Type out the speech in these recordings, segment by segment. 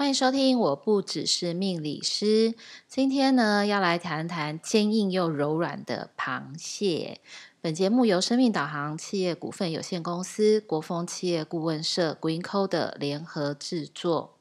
欢迎收听，我不只是命理师。今天呢，要来谈谈坚硬又柔软的螃蟹。本节目由生命导航企业股份有限公司、国风企业顾问社 Green Code 联合制作。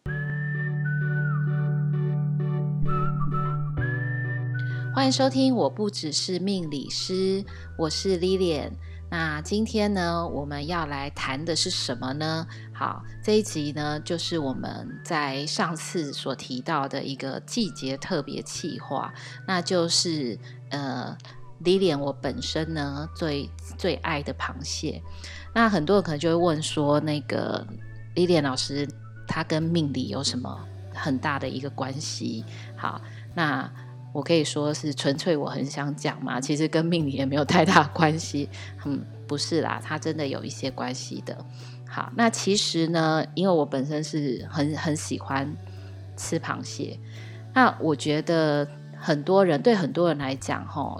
欢迎收听，我不只是命理师，我是 Lilian。那今天呢，我们要来谈的是什么呢？好，这一集呢，就是我们在上次所提到的一个季节特别企划，那就是呃，Lilian 我本身呢最最爱的螃蟹。那很多人可能就会问说，那个 Lilian 老师，他跟命理有什么很大的一个关系？好，那。我可以说是纯粹我很想讲嘛，其实跟命理也没有太大关系。嗯，不是啦，它真的有一些关系的。好，那其实呢，因为我本身是很很喜欢吃螃蟹，那我觉得很多人对很多人来讲，吼，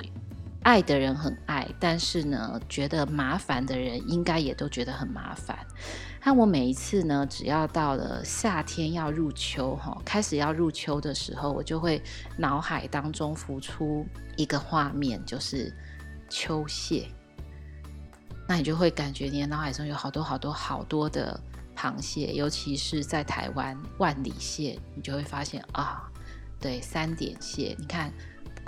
爱的人很爱，但是呢，觉得麻烦的人应该也都觉得很麻烦。那我每一次呢，只要到了夏天要入秋，哈，开始要入秋的时候，我就会脑海当中浮出一个画面，就是秋蟹。那你就会感觉你的脑海中有好多好多好多的螃蟹，尤其是在台湾万里蟹，你就会发现啊，对，三点蟹，你看。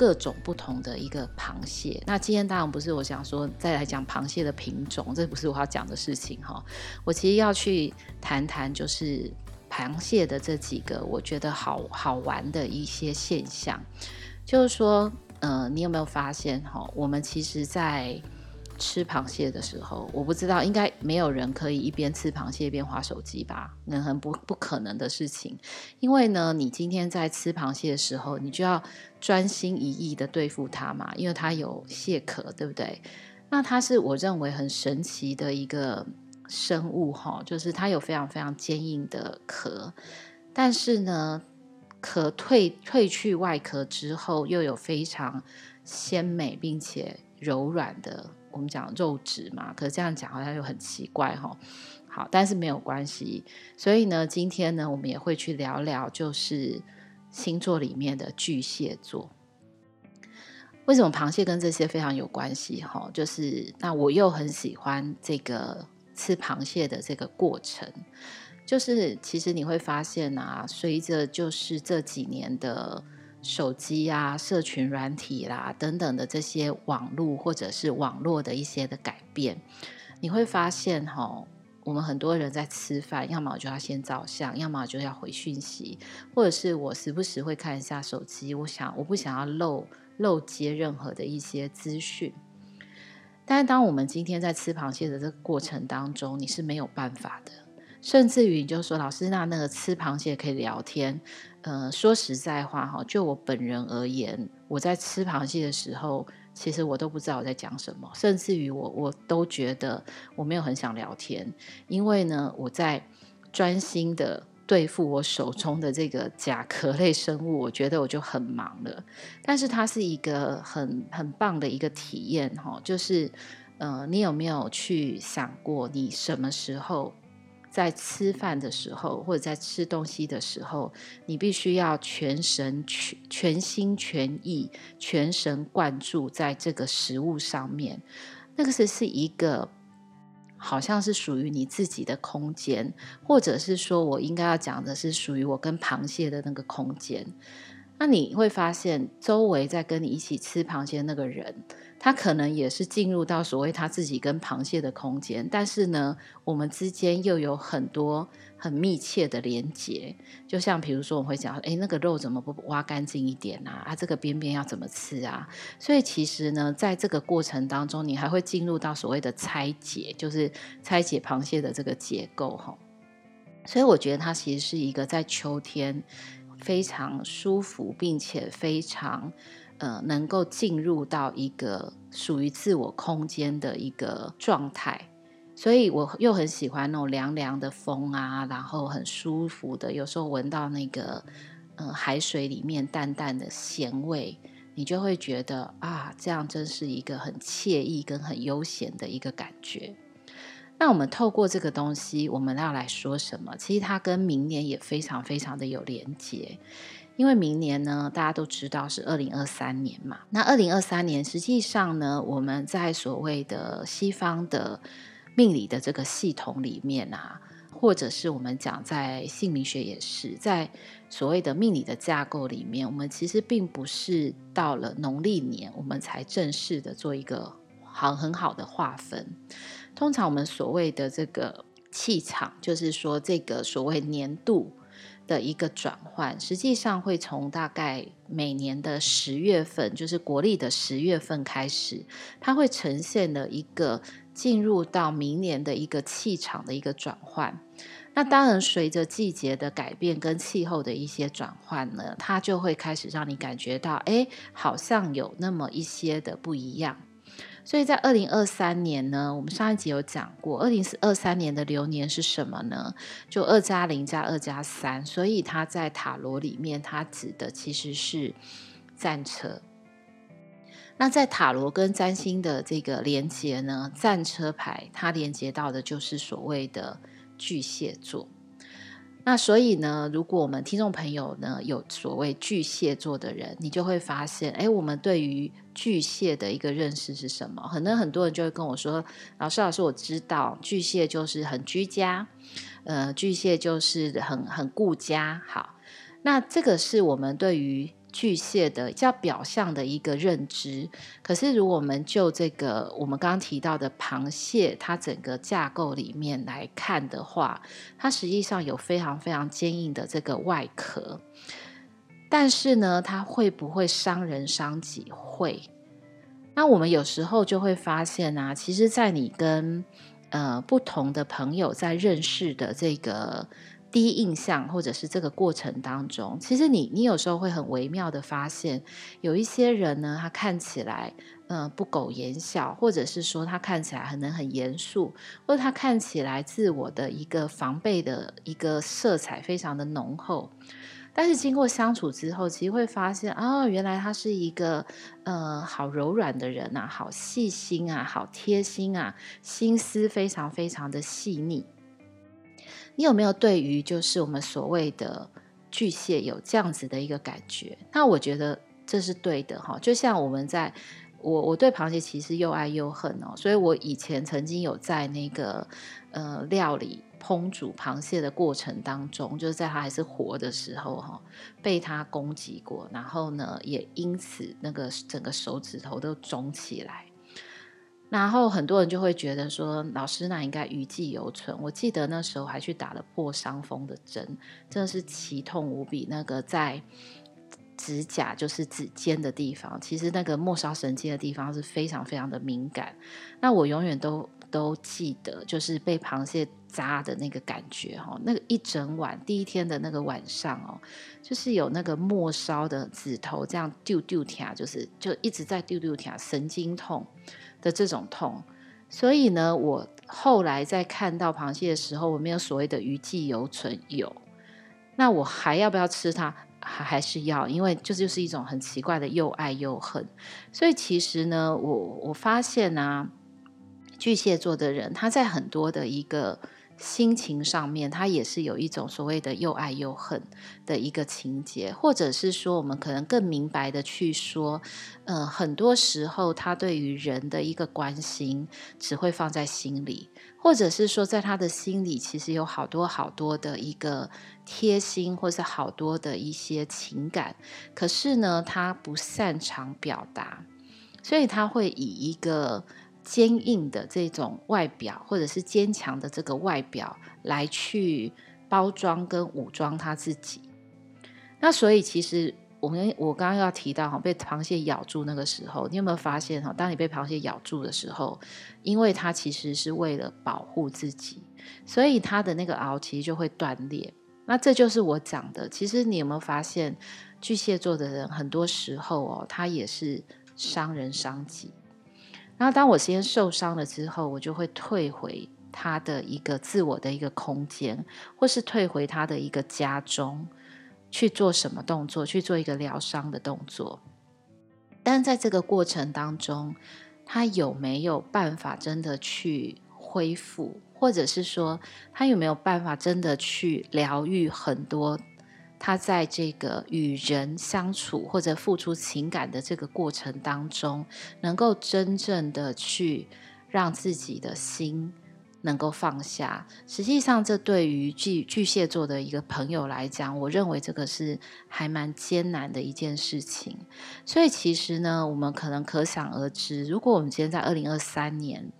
各种不同的一个螃蟹，那今天当然不是我想说再来讲螃蟹的品种，这不是我要讲的事情哈。我其实要去谈谈，就是螃蟹的这几个我觉得好好玩的一些现象，就是说，呃，你有没有发现哈？我们其实，在吃螃蟹的时候，我不知道，应该没有人可以一边吃螃蟹一边划手机吧？那很不不可能的事情。因为呢，你今天在吃螃蟹的时候，你就要专心一意的对付它嘛，因为它有蟹壳，对不对？那它是我认为很神奇的一个生物哈，就是它有非常非常坚硬的壳，但是呢，壳褪褪去外壳之后，又有非常鲜美并且柔软的。我们讲肉质嘛，可是这样讲好像又很奇怪哈。好，但是没有关系。所以呢，今天呢，我们也会去聊聊，就是星座里面的巨蟹座。为什么螃蟹跟这些非常有关系？哈，就是那我又很喜欢这个吃螃蟹的这个过程。就是其实你会发现啊，随着就是这几年的。手机啊，社群软体啦，等等的这些网络或者是网络的一些的改变，你会发现哈，我们很多人在吃饭，要么就要先照相，要么就要回讯息，或者是我时不时会看一下手机，我想我不想要漏漏接任何的一些资讯。但是当我们今天在吃螃蟹的这个过程当中，你是没有办法的。甚至于，你就说老师，那那个吃螃蟹可以聊天。呃，说实在话哈，就我本人而言，我在吃螃蟹的时候，其实我都不知道我在讲什么。甚至于我，我都觉得我没有很想聊天，因为呢，我在专心的对付我手中的这个甲壳类生物，我觉得我就很忙了。但是它是一个很很棒的一个体验哈，就是呃，你有没有去想过，你什么时候？在吃饭的时候，或者在吃东西的时候，你必须要全神全全心全意、全神贯注在这个食物上面。那个是是一个，好像是属于你自己的空间，或者是说我应该要讲的是属于我跟螃蟹的那个空间。那你会发现，周围在跟你一起吃螃蟹那个人。他可能也是进入到所谓他自己跟螃蟹的空间，但是呢，我们之间又有很多很密切的连接。就像比如说，我会讲，诶，那个肉怎么不挖干净一点啊？啊，这个边边要怎么吃啊？所以其实呢，在这个过程当中，你还会进入到所谓的拆解，就是拆解螃蟹的这个结构哈。所以我觉得它其实是一个在秋天非常舒服，并且非常。呃，能够进入到一个属于自我空间的一个状态，所以我又很喜欢那种凉凉的风啊，然后很舒服的，有时候闻到那个呃海水里面淡淡的咸味，你就会觉得啊，这样真是一个很惬意跟很悠闲的一个感觉。那我们透过这个东西，我们要来说什么？其实它跟明年也非常非常的有连结，因为明年呢，大家都知道是二零二三年嘛。那二零二三年实际上呢，我们在所谓的西方的命理的这个系统里面啊，或者是我们讲在姓名学也是，在所谓的命理的架构里面，我们其实并不是到了农历年，我们才正式的做一个好很好的划分。通常我们所谓的这个气场，就是说这个所谓年度的一个转换，实际上会从大概每年的十月份，就是国历的十月份开始，它会呈现了一个进入到明年的一个气场的一个转换。那当然，随着季节的改变跟气候的一些转换呢，它就会开始让你感觉到，哎，好像有那么一些的不一样。所以在二零二三年呢，我们上一集有讲过，二零二三年的流年是什么呢？就二加零加二加三，所以它在塔罗里面，它指的其实是战车。那在塔罗跟占星的这个连接呢，战车牌它连接到的就是所谓的巨蟹座。那所以呢，如果我们听众朋友呢有所谓巨蟹座的人，你就会发现，哎，我们对于巨蟹的一个认识是什么？可能很多人就会跟我说：“老师，老师，我知道巨蟹就是很居家，呃，巨蟹就是很很顾家。”好，那这个是我们对于。巨蟹的比较表象的一个认知，可是如果我们就这个我们刚刚提到的螃蟹，它整个架构里面来看的话，它实际上有非常非常坚硬的这个外壳，但是呢，它会不会伤人伤己？会。那我们有时候就会发现啊，其实，在你跟呃不同的朋友在认识的这个。第一印象，或者是这个过程当中，其实你你有时候会很微妙的发现，有一些人呢，他看起来嗯、不苟言笑，或者是说他看起来可能很严肃，或者他看起来自我的一个防备的一个色彩非常的浓厚，但是经过相处之后，其实会发现啊、原来他是一个呃好柔软的人啊，好细心啊，好贴心啊，心思非常非常的细腻。你有没有对于就是我们所谓的巨蟹有这样子的一个感觉？那我觉得这是对的哈。就像我们在我我对螃蟹其实又爱又恨哦，所以我以前曾经有在那个呃料理烹煮螃蟹的过程当中，就是在它还是活的时候哈，被它攻击过，然后呢也因此那个整个手指头都肿起来。然后很多人就会觉得说，老师那应该余悸犹存。我记得那时候还去打了破伤风的针，真的是奇痛无比。那个在指甲，就是指尖的地方，其实那个末梢神经的地方是非常非常的敏感。那我永远都都记得，就是被螃蟹扎的那个感觉哈，那个一整晚，第一天的那个晚上哦，就是有那个末梢的指头这样丢丢跳，就是就一直在丢丢跳，神经痛。的这种痛，所以呢，我后来在看到螃蟹的时候，我没有所谓的余悸犹存，有，那我还要不要吃它？还还是要，因为这就是一种很奇怪的又爱又恨。所以其实呢，我我发现啊，巨蟹座的人他在很多的一个。心情上面，他也是有一种所谓的又爱又恨的一个情节，或者是说，我们可能更明白的去说，呃，很多时候他对于人的一个关心只会放在心里，或者是说，在他的心里其实有好多好多的一个贴心，或是好多的一些情感，可是呢，他不擅长表达，所以他会以一个。坚硬的这种外表，或者是坚强的这个外表，来去包装跟武装他自己。那所以，其实我们我刚刚要提到哈，被螃蟹咬住那个时候，你有没有发现哈？当你被螃蟹咬住的时候，因为它其实是为了保护自己，所以它的那个螯其实就会断裂。那这就是我讲的。其实你有没有发现，巨蟹座的人很多时候哦，他也是伤人伤己。然后，当我先受伤了之后，我就会退回他的一个自我的一个空间，或是退回他的一个家中去做什么动作，去做一个疗伤的动作。但在这个过程当中，他有没有办法真的去恢复，或者是说他有没有办法真的去疗愈很多他在这个与人相处或者付出情感的这个过程当中，能够真正的去让自己的心。能够放下，实际上这对于巨巨蟹座的一个朋友来讲，我认为这个是还蛮艰难的一件事情。所以其实呢，我们可能可想而知，如果我们今天在二零二三年，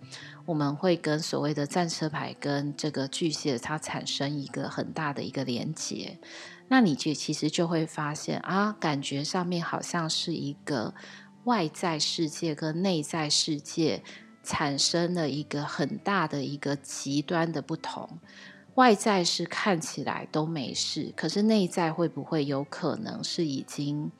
我们会跟所谓的战车牌跟这个巨蟹它产生一个很大的一个连接，那你就其实就会发现啊，感觉上面好像是一个外在世界跟内在世界。产生了一个很大的一个极端的不同，外在是看起来都没事，可是内在会不会有可能是已经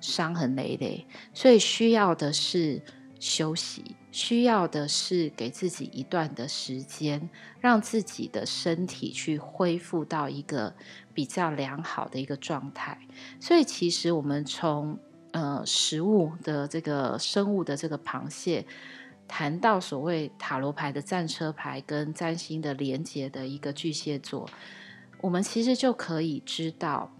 伤痕累累？所以需要的是休息，需要的是给自己一段的时间，让自己的身体去恢复到一个比较良好的一个状态。所以其实我们从呃食物的这个生物的这个螃蟹。谈到所谓塔罗牌的战车牌跟占星的连接的一个巨蟹座，我们其实就可以知道，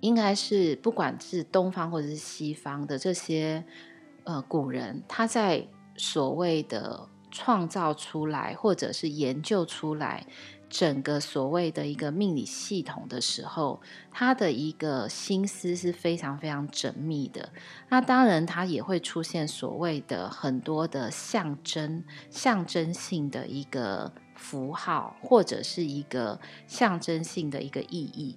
应该是不管是东方或者是西方的这些呃古人，他在所谓的创造出来或者是研究出来。整个所谓的一个命理系统的时候，他的一个心思是非常非常缜密的。那当然，他也会出现所谓的很多的象征、象征性的一个符号，或者是一个象征性的一个意义。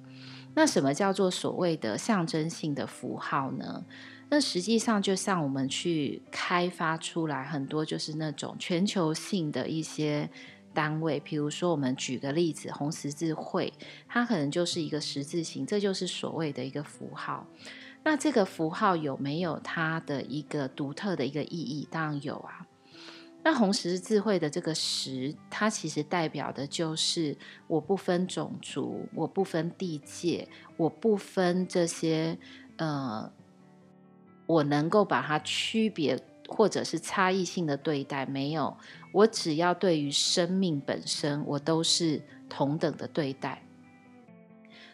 那什么叫做所谓的象征性的符号呢？那实际上，就像我们去开发出来很多，就是那种全球性的一些。单位，比如说，我们举个例子，红十字会，它可能就是一个十字形，这就是所谓的一个符号。那这个符号有没有它的一个独特的一个意义？当然有啊。那红十字会的这个十，它其实代表的就是我不分种族，我不分地界，我不分这些，呃，我能够把它区别。或者是差异性的对待，没有，我只要对于生命本身，我都是同等的对待。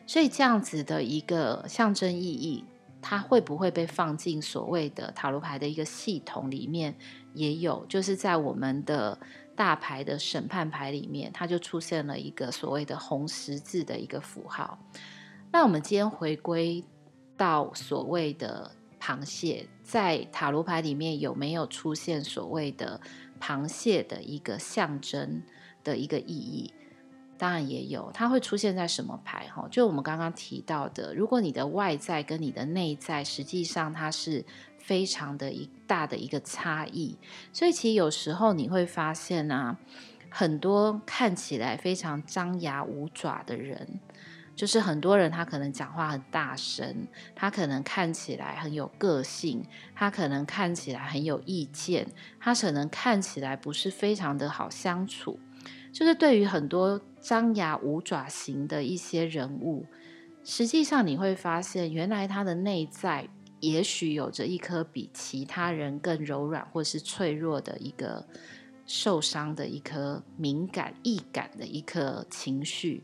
所以这样子的一个象征意义，它会不会被放进所谓的塔罗牌的一个系统里面？也有，就是在我们的大牌的审判牌里面，它就出现了一个所谓的红十字的一个符号。那我们今天回归到所谓的。螃蟹在塔罗牌里面有没有出现所谓的螃蟹的一个象征的一个意义？当然也有，它会出现在什么牌？哈，就我们刚刚提到的，如果你的外在跟你的内在实际上它是非常的一大的一个差异，所以其实有时候你会发现啊，很多看起来非常张牙舞爪的人。就是很多人，他可能讲话很大声，他可能看起来很有个性，他可能看起来很有意见，他可能看起来不是非常的好相处。就是对于很多张牙舞爪型的一些人物，实际上你会发现，原来他的内在也许有着一颗比其他人更柔软或是脆弱的一个受伤的一颗敏感易感的一颗情绪。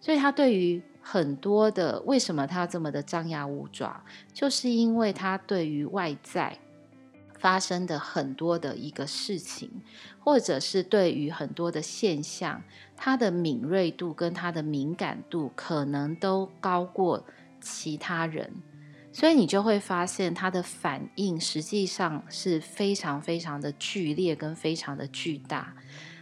所以他对于很多的为什么他这么的张牙舞爪，就是因为他对于外在发生的很多的一个事情，或者是对于很多的现象，他的敏锐度跟他的敏感度可能都高过其他人，所以你就会发现他的反应实际上是非常非常的剧烈跟非常的巨大。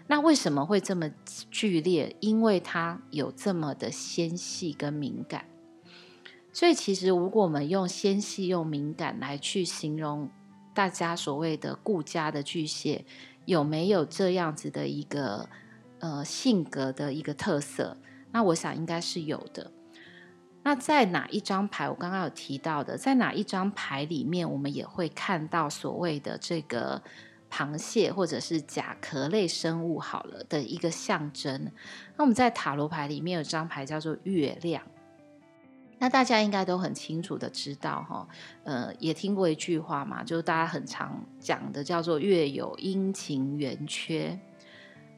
那为什么会这么剧烈？因为它有这么的纤细跟敏感。所以其实，如果我们用纤细又敏感来去形容大家所谓的顾家的巨蟹，有没有这样子的一个呃性格的一个特色？那我想应该是有的。那在哪一张牌？我刚刚有提到的，在哪一张牌里面，我们也会看到所谓的这个。螃蟹或者是甲壳类生物好了的一个象征。那我们在塔罗牌里面有张牌叫做月亮。那大家应该都很清楚的知道哈，呃，也听过一句话嘛，就是大家很常讲的叫做月有阴晴圆缺。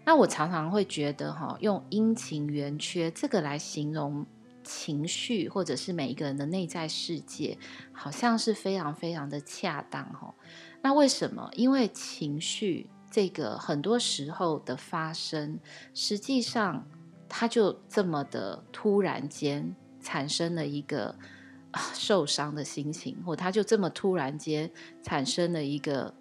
那我常常会觉得哈，用阴晴圆缺这个来形容情绪，或者是每一个人的内在世界，好像是非常非常的恰当哈。那为什么？因为情绪这个很多时候的发生，实际上它就这么的突然间产生了一个 受伤的心情，或它就这么突然间产生了一个。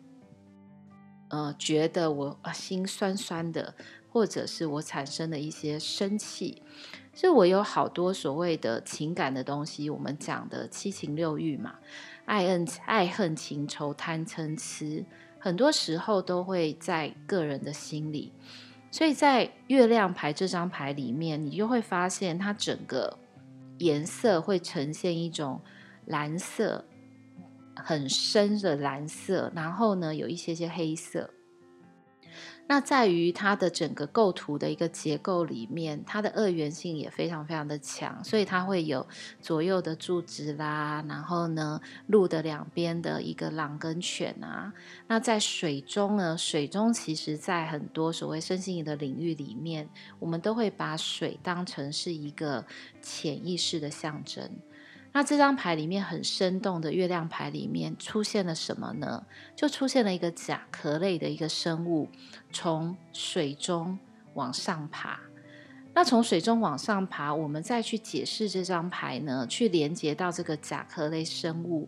呃，觉得我啊心酸酸的，或者是我产生了一些生气，所以我有好多所谓的情感的东西，我们讲的七情六欲嘛，爱恨爱恨情仇贪嗔痴，很多时候都会在个人的心里，所以在月亮牌这张牌里面，你就会发现它整个颜色会呈现一种蓝色。很深的蓝色，然后呢，有一些些黑色。那在于它的整个构图的一个结构里面，它的二元性也非常非常的强，所以它会有左右的柱子啦，然后呢，路的两边的一个狼跟犬啊。那在水中呢，水中其实在很多所谓身心灵的领域里面，我们都会把水当成是一个潜意识的象征。那这张牌里面很生动的月亮牌里面出现了什么呢？就出现了一个甲壳类的一个生物，从水中往上爬。那从水中往上爬，我们再去解释这张牌呢，去连接到这个甲壳类生物，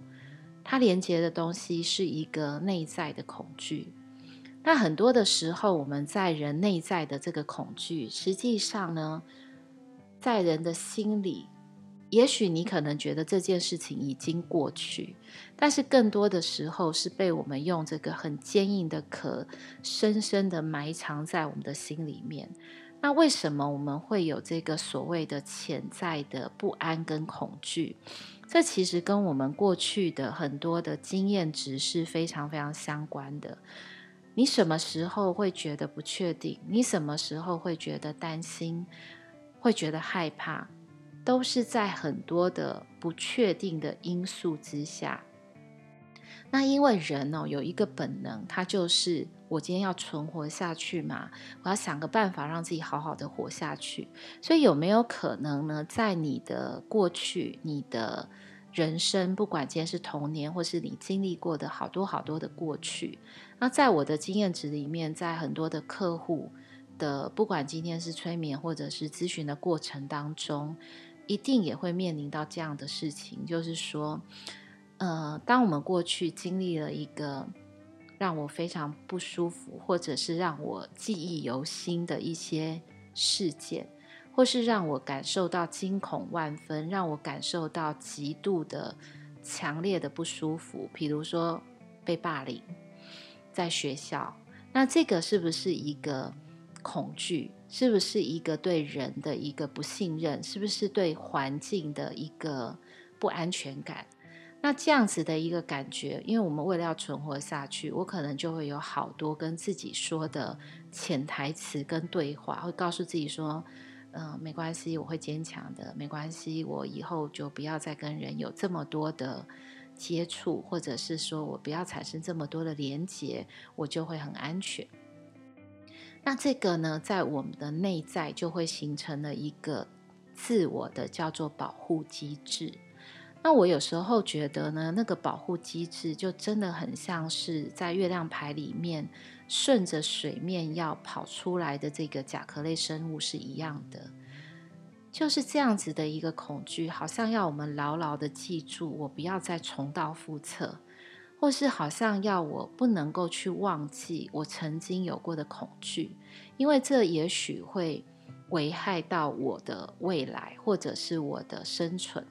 它连接的东西是一个内在的恐惧。那很多的时候，我们在人内在的这个恐惧，实际上呢，在人的心里。也许你可能觉得这件事情已经过去，但是更多的时候是被我们用这个很坚硬的壳深深的埋藏在我们的心里面。那为什么我们会有这个所谓的潜在的不安跟恐惧？这其实跟我们过去的很多的经验值是非常非常相关的。你什么时候会觉得不确定？你什么时候会觉得担心？会觉得害怕？都是在很多的不确定的因素之下。那因为人哦有一个本能，他就是我今天要存活下去嘛，我要想个办法让自己好好的活下去。所以有没有可能呢，在你的过去、你的人生，不管今天是童年，或是你经历过的好多好多的过去，那在我的经验值里面，在很多的客户的，不管今天是催眠或者是咨询的过程当中。一定也会面临到这样的事情，就是说，呃，当我们过去经历了一个让我非常不舒服，或者是让我记忆犹新的一些事件，或是让我感受到惊恐万分，让我感受到极度的强烈的不舒服，比如说被霸凌在学校，那这个是不是一个恐惧？是不是一个对人的一个不信任？是不是对环境的一个不安全感？那这样子的一个感觉，因为我们为了要存活下去，我可能就会有好多跟自己说的潜台词跟对话，会告诉自己说：“嗯、没关系，我会坚强的，没关系，我以后就不要再跟人有这么多的接触，或者是说我不要产生这么多的连结，我就会很安全。”那这个呢，在我们的内在就会形成了一个自我的叫做保护机制。那我有时候觉得呢，那个保护机制就真的很像是在月亮牌里面顺着水面要跑出来的这个甲壳类生物是一样的，就是这样子的一个恐惧，好像要我们牢牢的记住，我不要再重蹈覆辙。或是好像要我不能够去忘记我曾经有过的恐惧，因为这也许会危害到我的未来，或者是我的生存。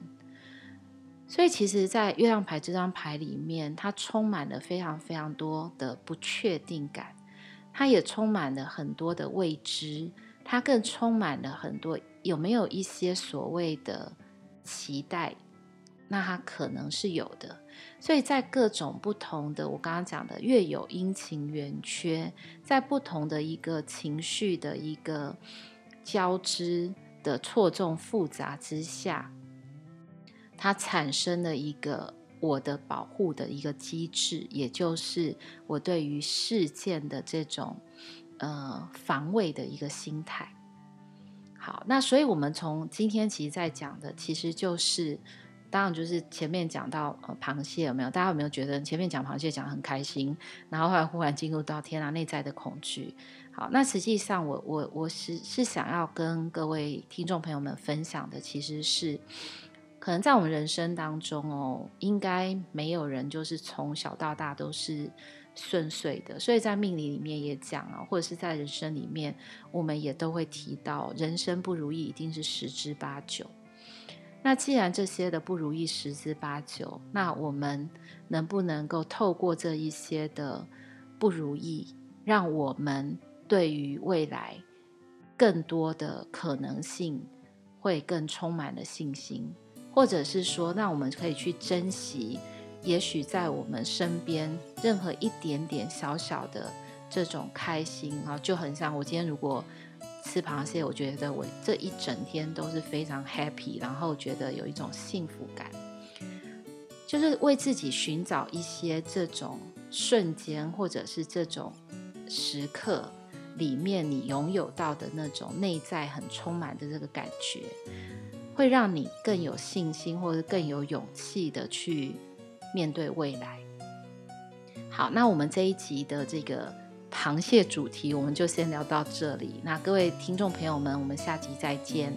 所以，其实，在月亮牌这张牌里面，它充满了非常非常多的不确定感，它也充满了很多的未知，它更充满了很多有没有一些所谓的期待？那它可能是有的。所以在各种不同的，我刚刚讲的，月有阴晴圆缺，在不同的一个情绪的一个交织的错综复杂之下，它产生了一个我的保护的一个机制，也就是我对于事件的这种呃防卫的一个心态。好，那所以我们从今天其实在讲的，其实就是。当然，就是前面讲到呃螃蟹有没有？大家有没有觉得前面讲螃蟹讲得很开心，然后后来忽然进入到天啊内在的恐惧？好，那实际上我我我是是想要跟各位听众朋友们分享的，其实是可能在我们人生当中哦，应该没有人就是从小到大都是顺遂的，所以在命理里面也讲啊，或者是在人生里面，我们也都会提到，人生不如意一定是十之八九。那既然这些的不如意十之八九，那我们能不能够透过这一些的不如意，让我们对于未来更多的可能性会更充满了信心，或者是说，那我们可以去珍惜，也许在我们身边任何一点点小小的这种开心啊，就很像我今天如果。吃螃蟹，我觉得我这一整天都是非常 happy，然后觉得有一种幸福感，就是为自己寻找一些这种瞬间，或者是这种时刻里面你拥有到的那种内在很充满的这个感觉，会让你更有信心，或者更有勇气的去面对未来。好，那我们这一集的这个。螃蟹主题，我们就先聊到这里。那各位听众朋友们，我们下集再见。